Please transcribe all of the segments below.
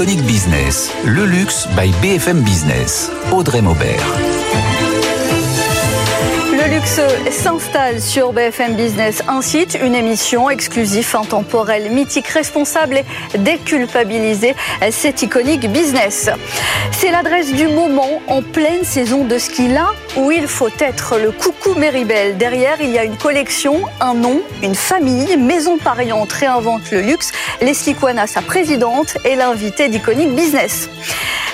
Iconic Business, le luxe by BFM Business. Audrey Maubert. Le luxe s'installe sur BFM Business, un site, une émission exclusive, intemporelle, mythique, responsable et déculpabilisée. C'est iconique business. C'est l'adresse du moment en pleine saison de ski là où il faut être le coucou Méribel. Derrière, il y a une collection, un nom, une famille, Maison Pariante réinvente le luxe. Leslie Kouana, sa présidente, est l'invitée d'Iconic Business.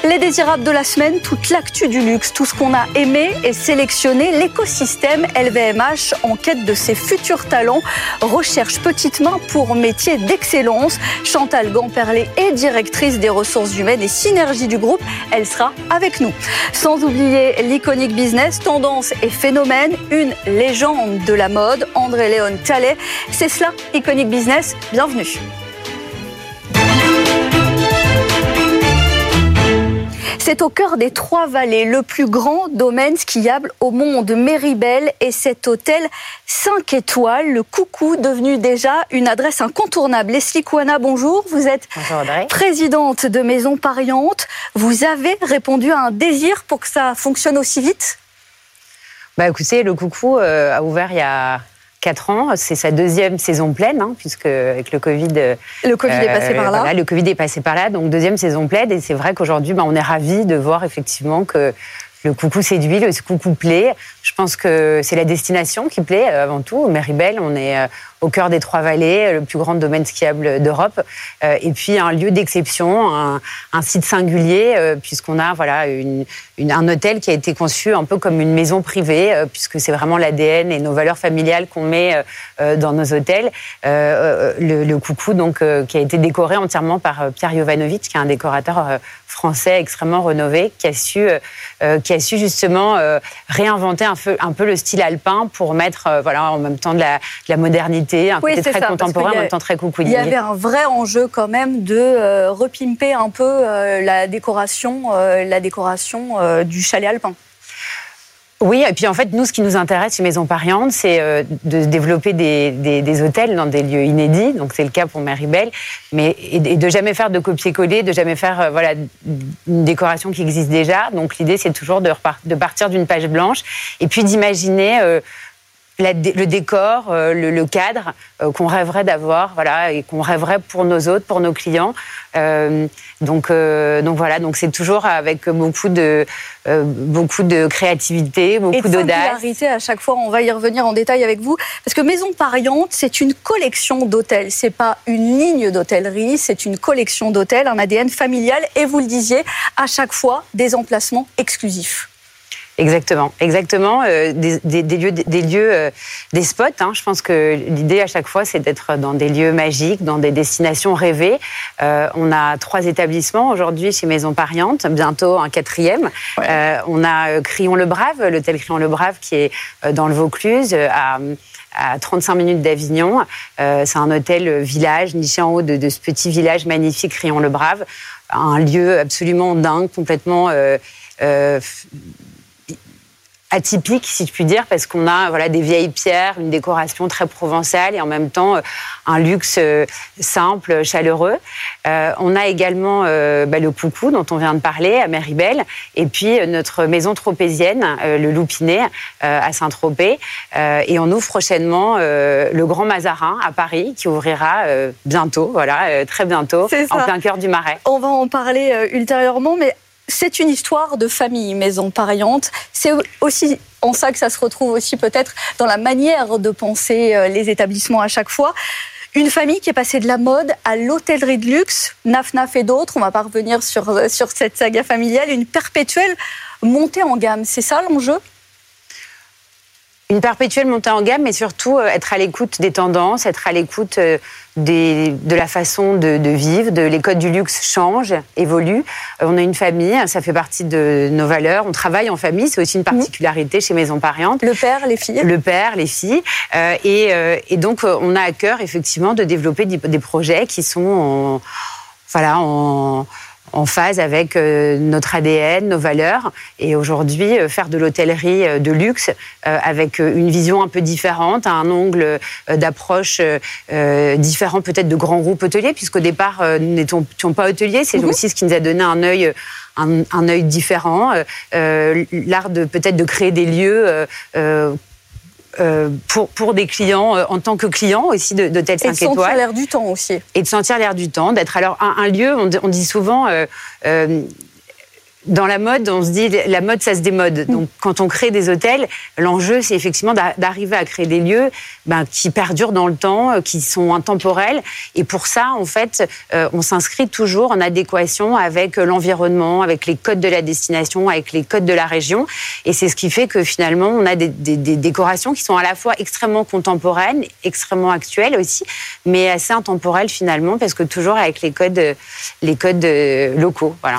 Les désirables de la semaine, toute l'actu du luxe, tout ce qu'on a aimé et sélectionné, l'écosystème LVMH en quête de ses futurs talents, recherche petite main pour métier d'excellence. Chantal Gamperlé est directrice des ressources humaines et synergie du groupe. Elle sera avec nous. Sans oublier l'iconique business, tendance et phénomène, une légende de la mode, André-Léon Tallet. C'est cela, Iconic Business. Bienvenue. C'est au cœur des Trois-Vallées, le plus grand domaine skiable au monde, Méribel, et cet hôtel 5 étoiles, le Coucou, devenu déjà une adresse incontournable. Leslie Kouana, bonjour. Vous êtes présidente de Maison Pariante. Vous avez répondu à un désir pour que ça fonctionne aussi vite? Bah écoutez, le Coucou euh, a ouvert il y a 4 ans. C'est sa deuxième saison pleine, hein, puisque avec le Covid. Le Covid est passé par là. Voilà, le Covid est passé par là, donc deuxième saison pleine. Et c'est vrai qu'aujourd'hui, bah, on est ravis de voir effectivement que le coucou séduit, le coucou plaît. Je pense que c'est la destination qui plaît euh, avant tout. Méribel, on est euh, au cœur des Trois-Vallées, le plus grand domaine skiable d'Europe, euh, et puis un lieu d'exception, un, site singulier, puisqu'on a voilà un hôtel qui a été conçu un peu comme une maison privée, puisque c'est vraiment l'ADN et nos valeurs familiales qu'on met dans nos hôtels. Le, coucou, donc, qui a été décoré entièrement par Pierre Jovanovic, qui est un décorateur français extrêmement rénové, qui a su, qui a su justement réinventer un un peu le style alpin pour mettre euh, voilà, en même temps de la, modernité, un côté très contemporain, en même temps très coucou. Il y avait un vrai enjeu quand même de euh, repimper un peu euh, la décoration, la décoration du chalet alpin. Oui, et puis en fait, nous, ce qui nous intéresse chez Maison Pariante, c'est euh, de développer des, des, hôtels dans des lieux inédits. Donc c'est le cas pour Belle, mais et, de jamais faire de copier-coller, de jamais faire euh, voilà une décoration qui existe déjà. Donc l'idée, c'est toujours de, de partir d'une page blanche et puis d'imaginer. Euh, le décor, le, cadre qu'on rêverait d'avoir, voilà, et qu'on rêverait pour nos autres, pour nos clients. donc, donc voilà, donc c'est toujours avec beaucoup de euh, beaucoup de créativité, beaucoup d'audace. à chaque fois, on va y revenir en détail avec vous. Parce que Maison Pariante, c'est une collection d'hôtels. C'est pas une ligne d'hôtellerie, c'est une collection d'hôtels, un ADN familial. Et vous le disiez, à chaque fois, des emplacements exclusifs. Exactement, exactement. Euh, des, lieux, des lieux, euh, des spots. Hein. Je pense que l'idée à chaque fois, c'est d'être dans des lieux magiques, dans des destinations rêvées. Euh, on a trois établissements aujourd'hui chez Maison Pariante, bientôt un quatrième. on a Crillon-le Brave, l'hôtel Crillon-le Brave, qui est dans le Vaucluse, à à 35 minutes d'Avignon. c'est un hôtel village niché en haut de, ce petit village magnifique, Crillon-le Brave. Un lieu absolument dingue, complètement atypique, si je puis dire, parce qu'on a voilà des vieilles pierres, une décoration très provençale et en même temps euh, un luxe euh, simple, chaleureux. Euh, on a également bah, le Coucou dont on vient de parler à Méribel, et puis notre maison tropézienne, le Loupinet à Saint-Tropez, et on ouvre prochainement le Grand Mazarin à Paris qui ouvrira bientôt, voilà, très bientôt, en plein cœur du Marais. On va en parler ultérieurement, mais c'est une histoire de famille, maison pariante. C'est aussi en ça que ça se retrouve aussi peut-être dans la manière de penser euh, les établissements à chaque fois. Une famille qui est passée de la mode à l'hôtellerie de luxe, Naf Naf et d'autres, on va pas revenir sur, euh, sur cette saga familiale, une perpétuelle montée en gamme. C'est ça l'enjeu? Une perpétuelle montée en gamme, mais surtout euh, être à l'écoute des tendances, être à l'écoute euh, de la façon de, vivre, de les codes du luxe changent, évoluent. Euh, on a une famille, ça fait partie de nos valeurs. On travaille en famille, c'est aussi une mhm. particularité chez Maison Pariante. Le père, les filles? Le père, les filles. et, et, donc, on a à cœur effectivement de développer des, projets qui sont en, voilà, en en phase avec euh, notre ADN, nos valeurs. Et aujourd'hui, euh, faire de l'hôtellerie euh, de luxe avec une vision un peu différente, un angle d'approche différent peut-être de grands groupes hôteliers, puisqu'au départ, nous n'étions pas hôteliers. C'est mhm. aussi ce qui nous a donné un œil un, œil différent, l'art de peut-être de créer des lieux euh, pour, pour des clients euh, en tant que client aussi d'hôtels 5 étoiles. Et de sentir l'air du temps aussi. Et de sentir l'air du temps, d'être alors un, lieu, on, dit souvent, euh, dans la mode, on se dit la mode, ça se démode. Mm. Donc, quand on crée des hôtels, l'enjeu, c'est effectivement d'arriver à créer des lieux ben, qui perdurent dans le temps, euh, qui sont intemporels. Et pour ça, en fait, euh, on s'inscrit toujours en adéquation avec l'environnement, avec les codes de la destination, avec les codes de la région. Et c'est ce qui fait que finalement, on a des, décorations qui sont à la fois extrêmement contemporaines, extrêmement actuelles aussi, mais assez intemporelles finalement, parce que toujours avec les codes, les codes euh, locaux. Voilà.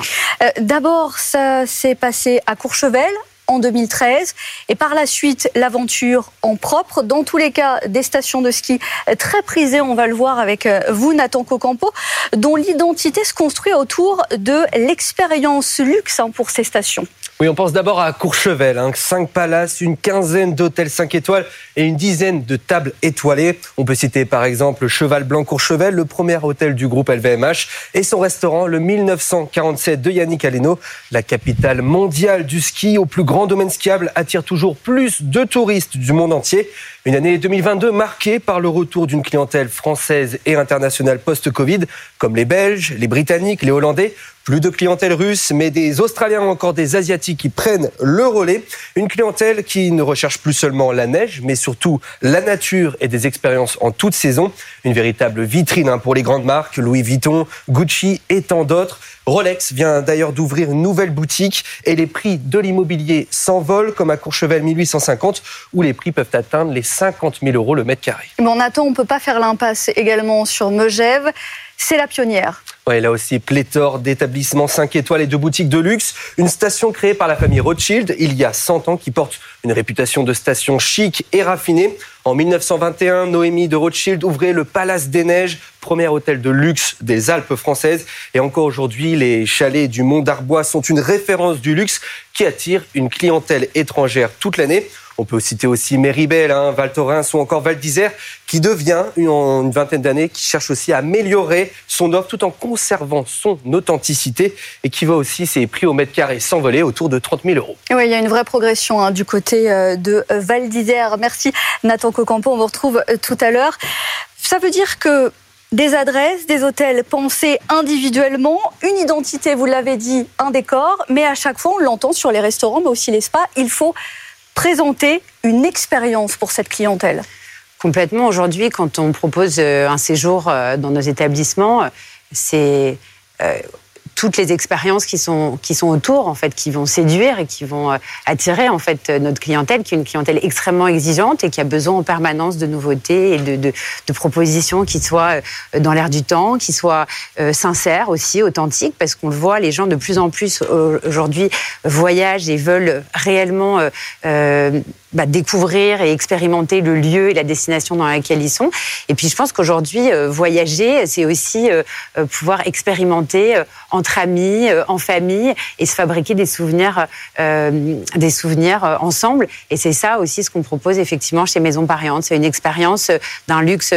D'abord, ça s'est passé à Courchevel en 2013 et par la suite l'aventure en propre. Dans tous les cas, des stations de ski très prisées, on va le voir avec euh, vous, Nathan Cocampo, dont l'identité se construit autour de l'expérience luxe hein, pour ces stations. Oui, on pense d'abord à Courchevel, hein, cinq palaces, une quinzaine d'hôtels 5 étoiles et une dizaine de tables étoilées. On peut citer par exemple Cheval Blanc Courchevel, le premier hôtel du groupe LVMH, et son restaurant, le 1947 de Yannick Aleno. La capitale mondiale du ski, au plus grand domaine skiable, attire toujours plus de touristes du monde entier. Une année 2022 marquée par le retour d'une clientèle française et internationale post-Covid, comme les Belges, les Britanniques, les Hollandais. Plus de clientèle russe, mais des Australiens ou encore des Asiatiques qui prennent le relais. Une clientèle qui ne recherche plus seulement la neige, mais surtout la nature et des expériences en toute saison. Une véritable vitrine hein, pour les grandes marques, Louis Vuitton, Gucci et tant d'autres. Rolex vient d'ailleurs d'ouvrir une nouvelle boutique et les prix de l'immobilier s'envolent comme à Courchevel 1850 où les prix peuvent atteindre les 50 000 euros le mètre carré. Mais on attend, on ne peut pas faire l'impasse également sur Megève. C'est la pionnière. Ouais, là aussi, pléthore d'établissements 5 étoiles et de boutiques de luxe. Une station créée par la famille Rothschild il y a 100 ans qui porte une réputation de station chic et raffinée. En 1921, Noémie de Rothschild ouvrait le Palace des Neiges, premier hôtel de luxe des Alpes françaises. Et encore aujourd'hui, les chalets du Mont d'Arbois sont une référence du luxe qui attire une clientèle étrangère toute l'année. On peut citer aussi Méribel, hein, Val Thorens ou encore Val d'Isère, qui devient, en une vingtaine d'années, qui cherche aussi à améliorer son offre tout en conservant son authenticité et qui voit aussi ses prix au mètre carré s'envoler autour de 30 000 euros. oui, il y a une vraie progression hein, du côté euh, de Val d'Isère. Merci Nathan Cocampo, on vous retrouve euh, tout à l'heure. Ça veut dire que des adresses, des hôtels pensés individuellement, une identité, vous l'avez dit, un décor, mais à chaque fois, on l'entend sur les restaurants, mais aussi les spas, il faut présenter une expérience pour cette clientèle Complètement. Aujourd'hui, quand on propose euh, un séjour euh, dans nos établissements, c'est euh, toutes les expériences qui sont, qui sont autour, en fait, qui vont séduire et qui vont euh, attirer, en fait, notre clientèle, qui est une clientèle extrêmement exigeante et qui a besoin en permanence de nouveautés et de, de, propositions qui soient euh, dans l'air du temps, qui soient euh, sincères aussi, authentiques, parce qu'on le voit, les gens de plus en plus aujourd'hui voyagent et veulent réellement bah, découvrir et expérimenter le lieu et la destination dans laquelle ils sont. Et puis je pense qu'aujourd'hui, euh, voyager, c'est aussi euh, euh, pouvoir expérimenter entre amis, en famille, et se fabriquer des souvenirs, des souvenirs ensemble. Et c'est ça aussi ce qu'on propose effectivement chez Maison Pariante. C'est une expérience d'un luxe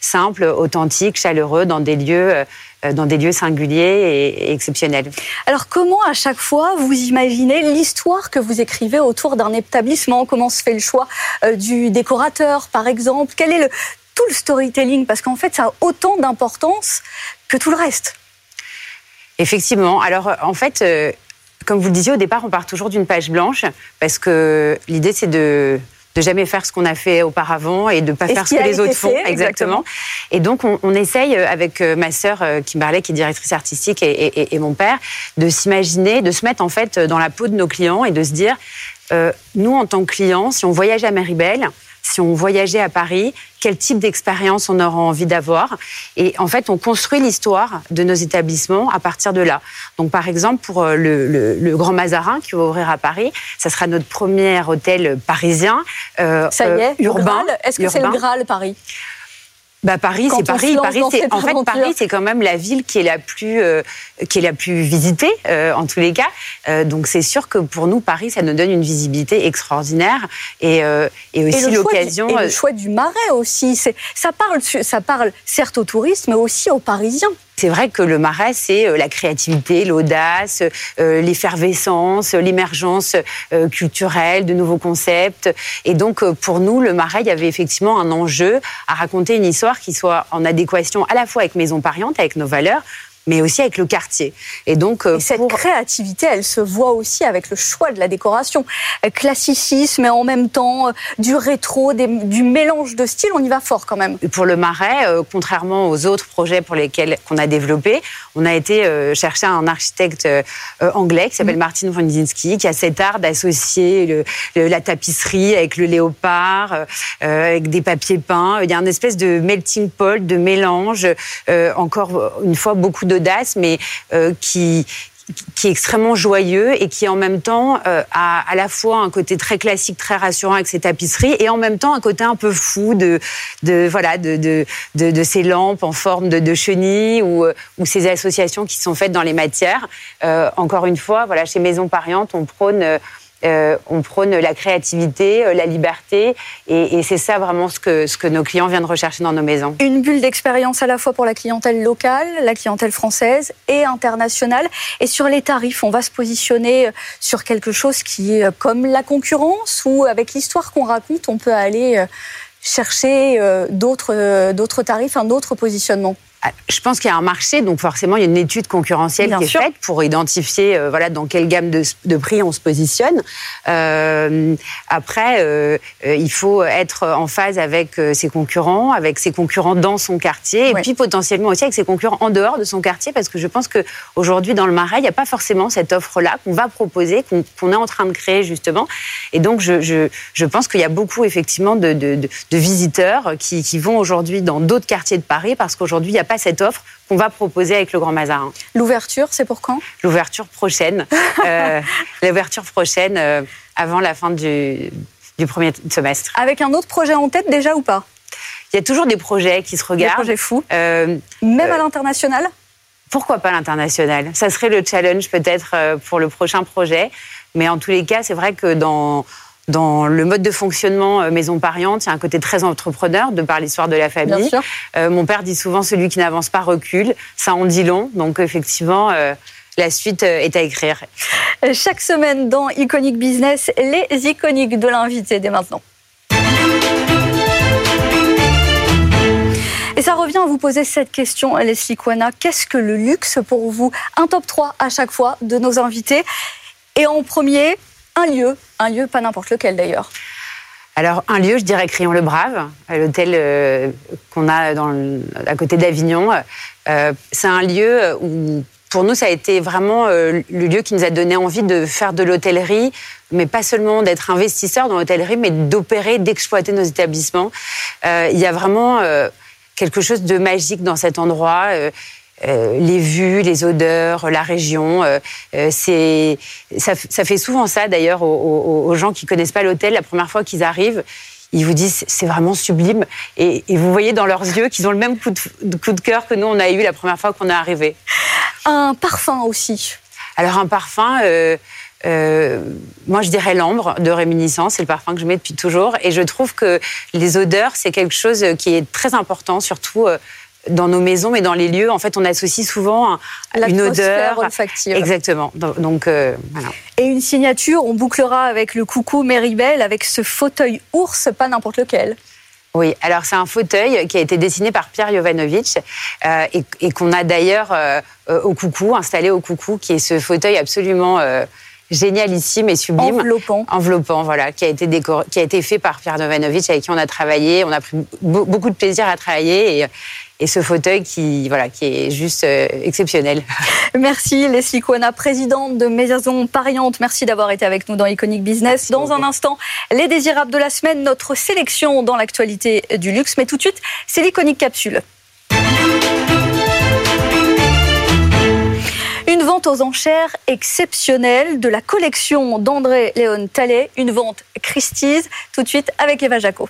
simple, authentique, chaleureux, dans des lieux euh, dans des lieux singuliers et, exceptionnels. Alors comment à chaque fois vous imaginez l'histoire que vous écrivez autour d'un établissement? Comment se fait le choix euh, du décorateur par exemple? Quel est le, tout le storytelling? Parce qu'en fait ça a autant d'importance que tout le reste. Effectivement. Alors en fait, euh, comme vous le disiez au départ, on part toujours d'une page blanche parce que l'idée c'est de de jamais faire ce qu'on a fait auparavant et de pas faire ce, que les autres font. Exactement. Et donc, on, on, essaye euh, avec euh, ma sœur euh, Kimberley, qui est directrice artistique, et, et, et mon père, de s'imaginer, de se mettre en fait dans la peau de nos clients et de se dire, euh, nous, en tant que clients, si on voyage à Maribel, si on voyageait à Paris, quel type d'expérience on aura envie d'avoir. Et en fait, on construit l'histoire de nos établissements à partir de là. Donc, par exemple, pour euh, le, Grand Mazarin qui va ouvrir à Paris, ça sera notre premier hôtel parisien. Euh, ça y est, urbain. Est-ce que c'est le Graal Paris? Bah Paris, c'est Paris. Paris, c'est en fait Paris, c'est quand même la ville qui est la plus euh, qui est la plus visitée euh, en tous les cas. Euh, donc c'est sûr que pour nous, Paris, ça nous donne une visibilité extraordinaire et, et aussi l'occasion. Et le choix du marais aussi. Ça parle, ça parle certes aux touristes, mais aussi aux Parisiens. C'est vrai que le Marais, c'est la créativité, l'audace, l'effervescence, l'émergence culturelle de nouveaux concepts. Et donc, pour nous, le Marais, il y avait effectivement un enjeu à raconter une histoire qui soit en adéquation à la fois avec Maison Pariante, avec nos valeurs, mais aussi avec le quartier. Et donc, euh, cette créativité, elle se voit aussi avec le choix de la décoration. Euh, classicisme et en même temps euh, du rétro, du mélange de styles, on y va fort quand même. Pour le Marais, contrairement aux autres projets pour lesquels qu'on a développé, on a été chercher un architecte anglais qui s'appelle mm. Martin Wondzinski, qui a cet art d'associer la tapisserie avec le léopard, avec des papiers peints. Il y a une espèce de melting pot, de mélange. encore une fois, beaucoup de d'audace, mais euh, qui, qui est extrêmement joyeux et qui en même temps euh, a à la fois un côté très classique, très rassurant avec ses tapisseries et en même temps un côté un peu fou de, de voilà de, de, de, ces lampes en forme de, chenilles ou, euh, ou ces associations qui sont faites dans les matières. encore une fois, voilà chez Maison Pariante, on prône euh, on prône la créativité, euh, la liberté, et, c'est ça vraiment ce que, nos clients viennent rechercher dans nos maisons. Une bulle d'expérience à la fois pour la clientèle locale, la clientèle française et internationale. Et sur les tarifs, on va se positionner sur quelque chose qui est comme la concurrence, ou avec l'histoire qu'on raconte, on peut aller euh, chercher d'autres tarifs, un autre positionnement. Je pense qu'il y a un marché, donc forcément il y a une étude concurrentielle qui est faite pour identifier euh, voilà dans quelle gamme de, de prix on se positionne. Euh, après, euh, il faut être en phase avec ses concurrents, avec ses concurrents dans son quartier, et puis potentiellement aussi avec ses concurrents en dehors de son quartier, parce que je pense que aujourd'hui dans le Marais, il n'y a pas forcément cette offre-là qu'on va proposer, qu'on est en train de créer justement. Et donc je, je, je pense qu'il y a beaucoup effectivement de, de, de visiteurs qui, qui vont aujourd'hui dans d'autres quartiers de Paris, parce qu'aujourd'hui il n'y a pas cette offre qu'on va proposer avec le Grand Mazarin. L'ouverture, c'est pour quand? L'ouverture prochaine. euh, L'ouverture prochaine, euh, avant la fin du, du premier semestre. Avec un autre projet en tête déjà ou pas? Il y a toujours des projets qui se regardent. Des projets fous. Euh, Même à l'international? pourquoi pas l'international? Ça serait le challenge peut-être pour le prochain projet. Mais en tous les cas, c'est vrai que dans, dans le mode de fonctionnement euh, maison pariante, il y a un côté très entrepreneur de par l'histoire de la famille. Euh, mon père dit souvent celui qui n'avance pas recule. Ça en dit long. Donc effectivement. Euh, la suite est à écrire. Chaque semaine dans Iconic Business, les iconiques de l'invité dès maintenant. Et ça revient à vous poser cette question, Leslie Kwana. Qu'est-ce que le luxe pour vous? Un top 3 à chaque fois de nos invités. Et en premier, un lieu, un lieu pas n'importe lequel d'ailleurs. Alors, un lieu, je dirais Crayon le Brave, l'hôtel euh, qu'on a à côté d'Avignon. Euh, c'est un lieu où, pour nous, ça a été vraiment euh, le lieu qui nous a donné envie de faire de l'hôtellerie, mais pas seulement d'être investisseur dans l'hôtellerie, mais d'opérer, d'exploiter nos établissements. il y a vraiment quelque chose de magique dans cet endroit. Euh, les vues, les odeurs, la région. Euh, euh, c'est ça, fait souvent ça d'ailleurs aux, gens qui connaissent pas l'hôtel la première fois qu'ils arrivent. Ils vous disent c'est vraiment sublime et, vous voyez dans leurs yeux qu'ils ont le même coup de, coup de cœur que nous on a eu la première fois qu'on est arrivé. Un parfum aussi. Alors un parfum. moi, je dirais l'ambre de réminiscence, c'est le parfum que je mets depuis toujours. Et je trouve que les odeurs, c'est quelque chose qui est très important, surtout dans nos maisons, mais dans les lieux, en fait, on associe souvent une odeur olfactive. Exactement. Donc euh, voilà. Et une signature, on bouclera avec le coucou Méribel, avec ce fauteuil ours, pas n'importe lequel. Oui, alors c'est un fauteuil qui a été dessiné par Pierre Jovanovic euh, et, qu'on a d'ailleurs euh, au Coucou, installé au Coucou, qui est ce fauteuil absolument génialissime et sublime. Enveloppant. Enveloppant, voilà, qui a été, qui a été fait par Pierre Jovanovic, avec qui on a travaillé. On a pris beaucoup de plaisir à travailler et, et ce fauteuil qui, voilà, qui est juste euh, exceptionnel. Merci Leslie Kouana, présidente de Maison Pariante. Merci d'avoir été avec nous dans Iconic Business. dans un instant, les désirables de la semaine, notre sélection dans l'actualité du luxe. Mais tout de suite, c'est l'Iconic Capsule. Une vente aux enchères exceptionnelle de la collection d'André Léon Tallet, une vente Christie's, tout de suite avec Eva Jaco.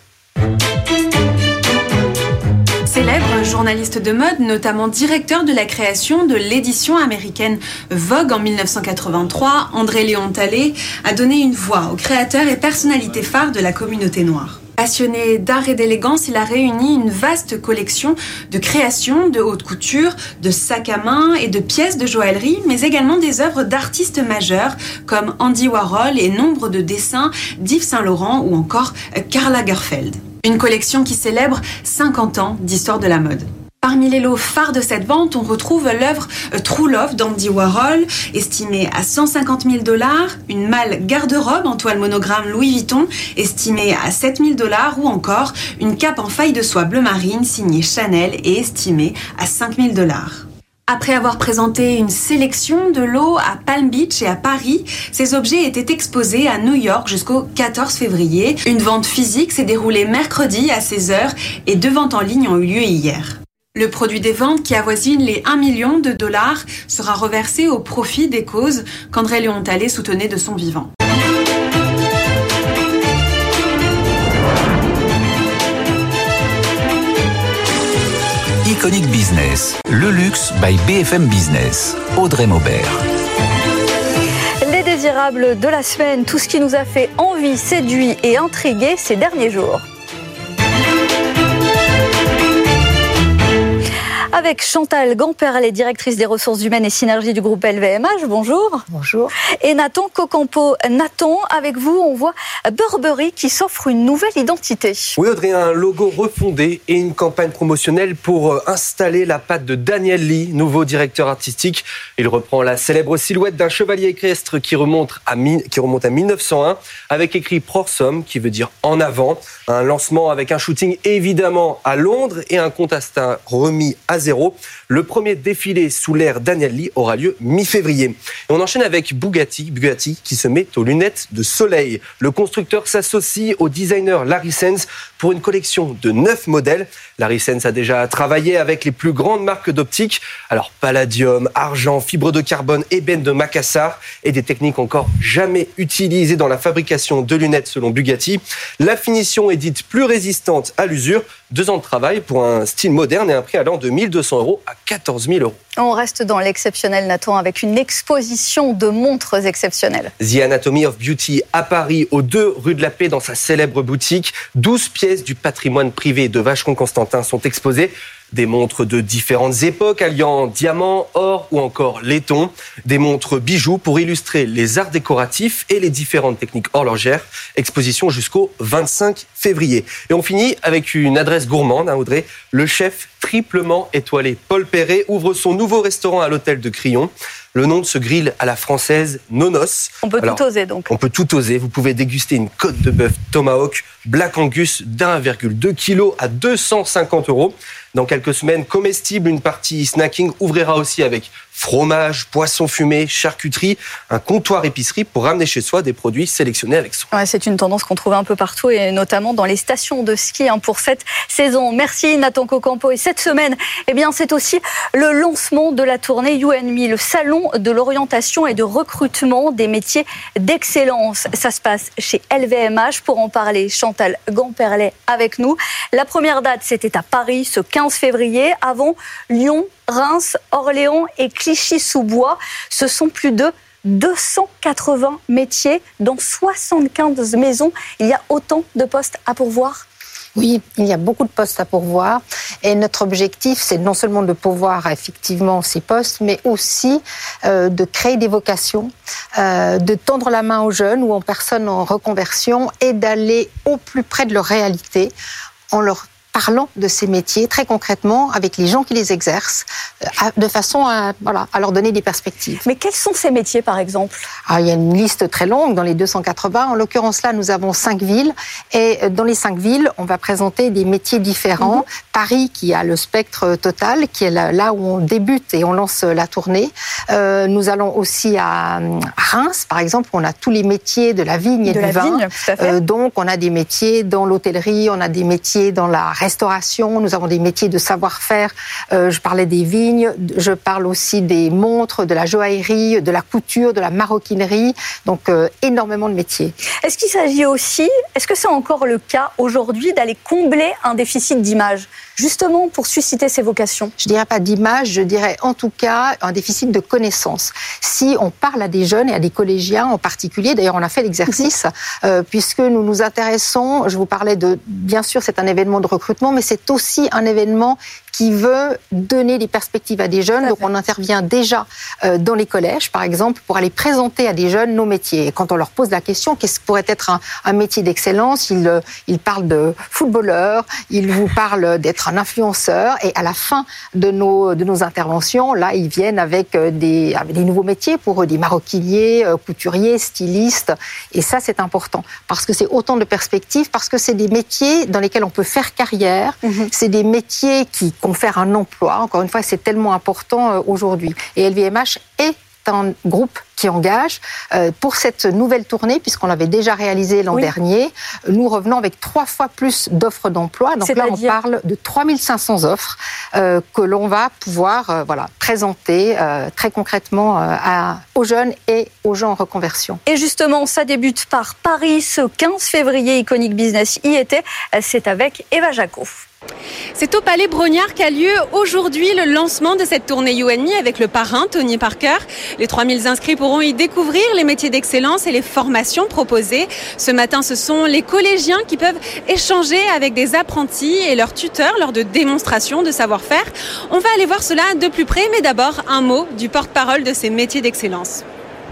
Journaliste de mode, notamment directeur de la création de l'édition américaine Vogue en 1983, André Léon Talley a donné une voix aux créateurs et personnalités phares de la communauté noire. Passionné d'art et d'élégance, il a réuni une vaste collection de créations de haute couture, de sacs à main et de pièces de joaillerie, mais également des œuvres d'artistes majeurs comme Andy Warhol et nombre de dessins d'Yves Saint-Laurent ou encore Karl Lagerfeld. Une collection qui célèbre 50 ans d'histoire de la mode. Parmi les lots phares de cette vente, on retrouve l'œuvre euh, True Love d'Andy Warhol, estimée à 150 000 dollars, une malle garde-robe en toile monogramme Louis Vuitton, estimée à 7 000 dollars, ou encore une cape en faille de soie bleu marine signée Chanel et estimée à 5 000 dollars. Après avoir présenté une sélection de lots à Palm Beach et à Paris, ces objets étaient exposés à New York jusqu'au 14 février. Une vente physique s'est déroulée mercredi à 16h et deux ventes en ligne ont eu lieu hier. Le produit des ventes, qui avoisine les 1 million de dollars, sera reversé au profit des causes qu'André Léon Talley soutenait de son vivant. Le luxe by BFM Business. Audrey Maubert. Les désirables de la semaine, tout ce qui nous a fait envie, séduit et intrigué ces derniers jours. Avec Chantal Gamperlet, directrice des ressources humaines et synergie du groupe LVMH. Bonjour. Bonjour. Et Nathan Cocampo. Nathan, avec vous, on voit Burberry qui s'offre une nouvelle identité. Oui, Audrey, un logo refondé et une campagne promotionnelle pour euh, installer la patte de Daniel Lee, nouveau directeur artistique. Il reprend la célèbre silhouette d'un chevalier équestre qui remonte à, qui remonte à 1901 avec écrit Prorsum, qui veut dire en avant. Un lancement avec un shooting évidemment à Londres et un compte remis à le premier défilé sous l'ère Daniel Lee aura lieu mi-février. Et on enchaîne avec Bugatti, Bugatti qui se met aux lunettes de soleil. Le constructeur s'associe au designer Larry Sens pour une collection de neuf modèles. Larry Sens a déjà travaillé avec les plus grandes marques d'optique, alors palladium, argent, fibre de carbone, ébène de Macassar et des techniques encore jamais utilisées dans la fabrication de lunettes selon Bugatti. La finition est dite plus résistante à l'usure. Deux ans de travail pour un style moderne et un prix allant de 1200 euros à 14 000 euros. On reste dans l'exceptionnel, Nathan, avec une exposition de montres exceptionnelles. The Anatomy of Beauty à Paris, aux deux rue de la Paix, dans sa célèbre boutique. 12 pièces du patrimoine privé de Vacheron-Constantin sont exposées. Des montres de différentes époques alliant diamants, or ou encore laiton. Des montres bijoux pour illustrer les arts décoratifs et les différentes techniques horlogères. Exposition jusqu'au 25 février. Et on finit avec une adresse gourmande, hein, Audrey. Le chef triplement étoilé Paul Perret ouvre son nouveau restaurant à l'hôtel de Crillon. Le nom de ce grill à la française, Nonos. On peut tout oser donc. On peut tout oser. Vous pouvez déguster une côte de bœuf Tomahawk Black Angus d'1,2 kg à 250 euros. Dans quelques semaines, comestible, une partie snacking ouvrira aussi avec fromage, poisson fumé, charcuterie, un comptoir épicerie pour ramener chez soi des produits sélectionnés avec soin. c'est une tendance qu'on trouve un peu partout et notamment dans les stations de ski hein, pour cette saison. Merci Nathan Cocampo. Et cette semaine, eh c'est aussi le lancement de la tournée You le salon de l'orientation et de recrutement des métiers d'excellence. Ça se passe chez LVMH. Pour en parler, Chantal Gamperlet avec nous. La première date, c'était à Paris ce 15 février, avant Lyon, Reims, Orléans et Clichy-sous-Bois. Ce sont plus de 280 métiers dans 75 maisons. Il y a autant de postes à pourvoir? Oui, il y a beaucoup de postes à pourvoir et notre objectif, c'est non seulement de pourvoir effectivement ces postes, mais aussi euh, de créer des vocations, euh, de tendre la main aux jeunes ou aux personnes en reconversion et d'aller au plus près de leur réalité en leur parlant de ces métiers très concrètement avec les gens qui les exercent, euh, de façon à, voilà, à leur donner des perspectives. Mais quels sont ces métiers, par exemple? Ah, Il y a une liste très longue dans les 280. En l'occurrence, là, nous avons cinq villes. Et euh, dans les cinq villes, on va présenter des métiers différents. Mhm. Paris, qui a le spectre total, qui est là où on débute et on lance la tournée. Euh, nous allons aussi à Reims, par exemple, où on a tous les métiers de la vigne et de du la vin. Vigne, tout à fait. donc, on a des métiers dans l'hôtellerie, on a des métiers dans la restauration, nous avons des métiers de savoir-faire. Euh, je parlais des vignes, je parle aussi des montres, de la joaillerie, de la couture, de la maroquinerie. Donc euh, énormément de métiers. Est-ce qu'il s'agit aussi, est-ce que c'est encore le cas aujourd'hui d'aller combler un déficit d'image? Justement pour susciter ces vocations Je dirais pas d'image, je dirais en tout cas un déficit de connaissances. Si on parle à des jeunes et à des collégiens en particulier, d'ailleurs on a fait l'exercice, euh, puisque nous nous intéressons, je vous parlais de, bien sûr c'est un événement de recrutement, mais c'est aussi un événement qui veut donner des perspectives à des jeunes. Donc on intervient déjà euh, dans les collèges, par exemple, pour aller présenter à des jeunes nos métiers. Et quand on leur pose la question, qu'est-ce qui pourrait être un, un métier d'excellence, ils, euh, ils parlent de footballeur, ils vous parlent d'être un influenceur. Et à la fin de nos, de nos interventions, là, ils viennent avec euh, des, avec des nouveaux métiers pour eux, des maroquiniers, couturiers, stylistes. Et ça, c'est important parce que c'est autant de perspectives, parce que c'est des métiers dans lesquels on peut faire carrière. Mhm. C'est des métiers qui confèrent un emploi. Encore une fois, c'est tellement important euh, aujourd'hui. Et LVMH est un groupe qui engage. Euh, pour cette nouvelle tournée, puisqu'on l'avait déjà réalisé l'an dernier, nous revenons avec trois fois plus d'offres d'emploi. Donc là, on parle de 3500 offres euh, que l'on va pouvoir voilà, présenter très concrètement à, aux jeunes et aux gens en reconversion. Et justement, ça débute par Paris ce 15 février. Iconic Business y était. C'est avec Eva Jaco. C'est au Palais Brognard qu'a lieu aujourd'hui le lancement de cette tournée UNME avec le parrain Tony Parker. Les 3000 inscrits pourront y découvrir les métiers d'excellence et les formations proposées. Ce matin, ce sont les collégiens qui peuvent échanger avec des apprentis et leurs tuteurs lors de démonstrations de savoir-faire. On va aller voir cela de plus près, mais d'abord un mot du porte-parole de ces métiers d'excellence.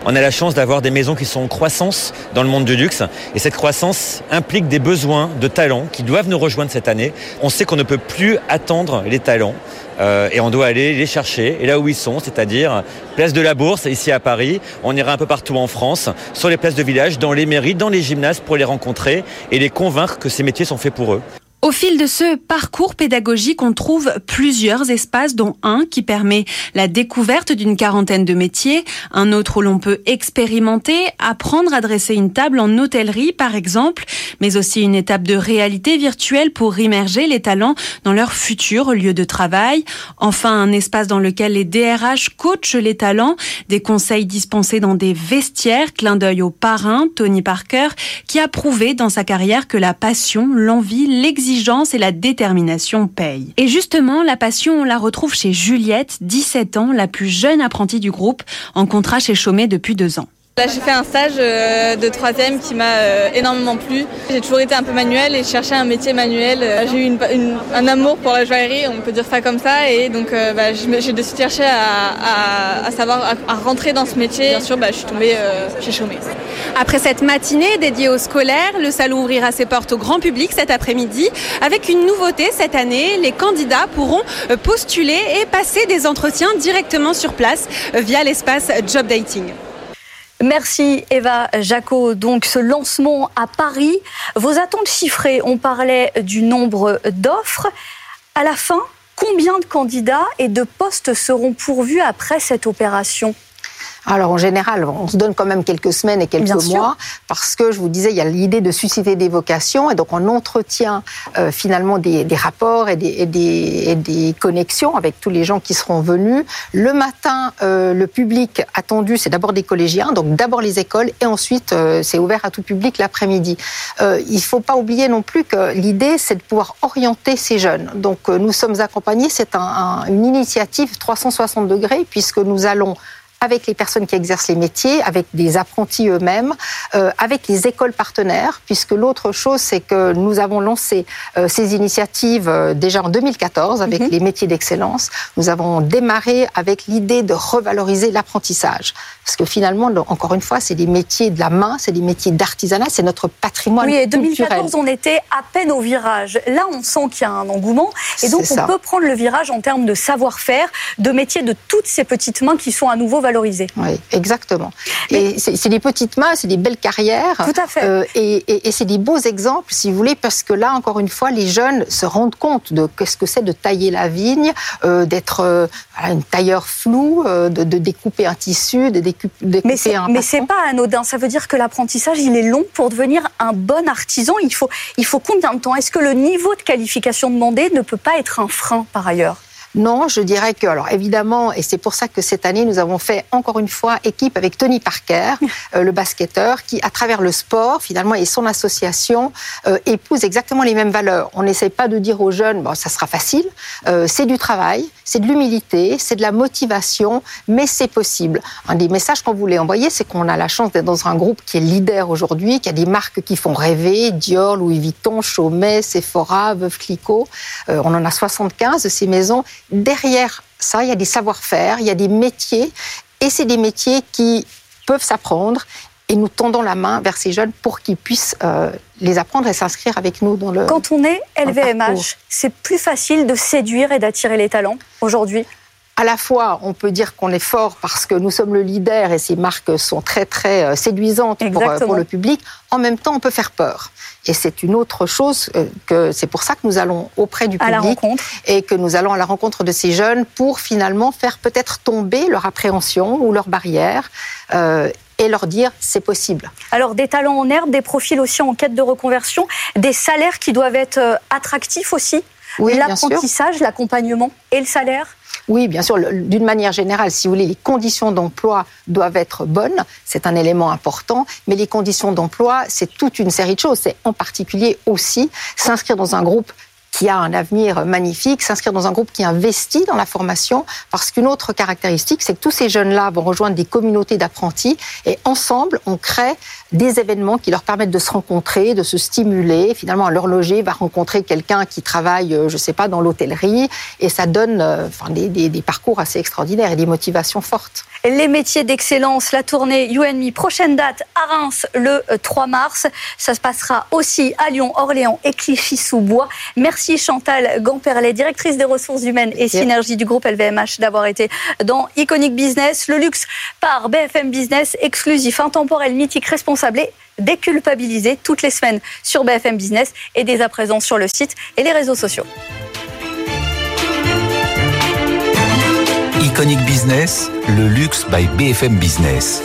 On a la chance d'avoir des maisons qui sont en croissance dans le monde du luxe. Et cette croissance implique des besoins de talents qui doivent nous rejoindre cette année. On sait qu'on ne peut plus attendre les talents. Euh, et on doit aller les chercher et là où ils sont, c'est-à-dire place de la Bourse ici à Paris. On ira un peu partout en France, sur les places de village, dans les mairies, dans les gymnases pour les rencontrer et les convaincre que ces métiers sont faits pour eux. Au fil de ce parcours pédagogique, on trouve plusieurs espaces, dont un qui permet la découverte d'une quarantaine de métiers, un autre où l'on peut expérimenter, apprendre à dresser une table en hôtellerie par exemple, mais aussi une étape de réalité virtuelle pour immerger les talents dans leur futur lieu de travail. Enfin, un espace dans lequel les DRH coachent les talents, des conseils dispensés dans des vestiaires, clin d'œil au parrain, Tony Parker, qui a prouvé dans sa carrière que la passion, l'envie, l'exigence et la détermination payent. Et justement, la passion, on la retrouve chez Juliette, 17 ans, la plus jeune apprentie du groupe, en contrat chez Chaumet depuis deux ans. Là, j'ai fait un stage euh, de troisième qui m'a euh, énormément plu. J'ai toujours été un peu manuel et cherché un métier manuel. Euh, j'ai eu un amour pour la joaillerie, on peut dire ça comme ça, et donc bah, j'ai de cherché à, savoir à, rentrer dans ce métier. Bien sûr, bah, je suis tombée chez Chaumet. Après cette matinée dédiée aux scolaires, le salon ouvrira ses portes au grand public cet après-midi avec une nouveauté cette année. Les candidats pourront postuler et passer des entretiens directement sur place via l'espace Job Dating. Merci Eva Jaco. Donc ce lancement à Paris, vos attentes chiffrées, on parlait du nombre d'offres. À la fin, combien de candidats et de postes seront pourvus après cette opération? Alors en général, on se donne quand même quelques semaines et quelques mois parce que je vous disais, il y a l'idée de susciter des vocations et donc on entretient euh, finalement des, rapports et des, des, connexions avec tous les gens qui seront venus. Le matin, euh, le public attendu, c'est d'abord des collégiens, donc d'abord les écoles et ensuite euh, c'est ouvert à tout public l'après-midi. il ne faut pas oublier non plus que l'idée, c'est de pouvoir orienter ces jeunes. Donc nous sommes accompagnés, c'est une initiative 360 degrés puisque nous allons avec les personnes qui exercent les métiers, avec des apprentis eux-mêmes, euh, avec les écoles partenaires, puisque l'autre chose, c'est que nous avons lancé euh, ces initiatives euh, déjà en 2014 avec mhm. les métiers d'excellence. Nous avons démarré avec l'idée de revaloriser l'apprentissage, parce que finalement, encore une fois, c'est des métiers de la main, c'est des métiers d'artisanat, c'est notre patrimoine oui, et 2014, on était à peine au virage. Là, on sent qu'il y a un engouement, et donc on peut prendre le virage en termes de savoir-faire, de métiers de toutes ces petites mains qui sont à nouveau valorisées Oui, exactement. Et c'est des petites mains, c'est des belles carrières. Tout à fait. et, et c'est des beaux exemples, si vous voulez, parce que là, encore une fois, les jeunes se rendent compte de ce que c'est de tailler la vigne, d'être une tailleur flou, de, de, découper un tissu, de découper, mais un. Mais c'est pas anodin. Ça veut dire que l'apprentissage, il est long pour devenir un bon artisan. Il faut, il faut combien de temps? Est-ce que le niveau de qualification demandé ne peut pas être un frein par ailleurs? Non, je dirais que, alors évidemment, et c'est pour ça que cette année, nous avons fait encore une fois équipe avec Tony Parker, euh, le basketteur, qui, à travers le sport, finalement, et son association, euh, épouse exactement les mêmes valeurs. On n'essaie pas de dire aux jeunes, bon, ça sera facile, euh, c'est du travail, c'est de l'humilité, c'est de la motivation, mais c'est possible. Un des messages qu'on voulait envoyer, c'est qu'on a la chance d'être dans un groupe qui est leader aujourd'hui, qui a des marques qui font rêver, Dior, Louis Vuitton, Chaumet, Sephora, Veuve Clicquot. on en a 75 de ces maisons derrière ça, il y a des savoir-faire, il y a des métiers, et c'est des métiers qui peuvent s'apprendre. Et nous tendons la main vers ces jeunes pour qu'ils puissent euh, les apprendre et s'inscrire avec nous dans le. Quand on est LVMH, c'est plus facile de séduire et d'attirer les talents aujourd'hui à la fois, on peut dire qu'on est fort parce que nous sommes le leader et ces marques sont très très euh, séduisantes pour, euh, pour, le public. En même temps, on peut faire peur. Et c'est une autre chose euh, que c'est pour ça que nous allons auprès du public et que nous allons à la rencontre de ces jeunes pour finalement faire peut-être tomber leur appréhension ou leur barrière. et leur dire c'est possible. Alors des talents en herbe, des profils aussi en quête de reconversion, des salaires qui doivent être attractifs aussi. Oui, L'apprentissage, l'accompagnement et le salaire oui, bien sûr, d'une manière générale, si vous voulez, les conditions d'emploi doivent être bonnes, c'est un élément important, mais les conditions d'emploi, c'est toute une série de choses. C'est en particulier aussi s'inscrire dans un groupe qui a un avenir magnifique, s'inscrire dans un groupe qui investit dans la formation, parce qu'une autre caractéristique, c'est que tous ces jeunes-là vont rejoindre des communautés d'apprentis, et ensemble, on crée des événements qui leur permettent de se rencontrer, de se stimuler. Finalement, à l'horloger va rencontrer quelqu'un qui travaille, euh, je ne sais pas, dans l'hôtellerie, et ça donne euh, enfin, des, des, des, parcours assez extraordinaires et des motivations fortes. Les métiers d'excellence, la tournée UNMI, prochaine date à Reims le 3 euh, mars. Ça se passera aussi à Lyon, Orléans et Clichy-sous-Bois. Merci Chantal Gamperlet, directrice des ressources humaines et synergie du groupe LVMH, d'avoir été dans Iconic Business. Le luxe par BFM Business, exclusif, intemporel, mythique, responsable responsable déculpabilisé toutes les semaines sur BFM Business et dès à présent sur le site et les réseaux sociaux. Iconic Business, le luxe by BFM Business.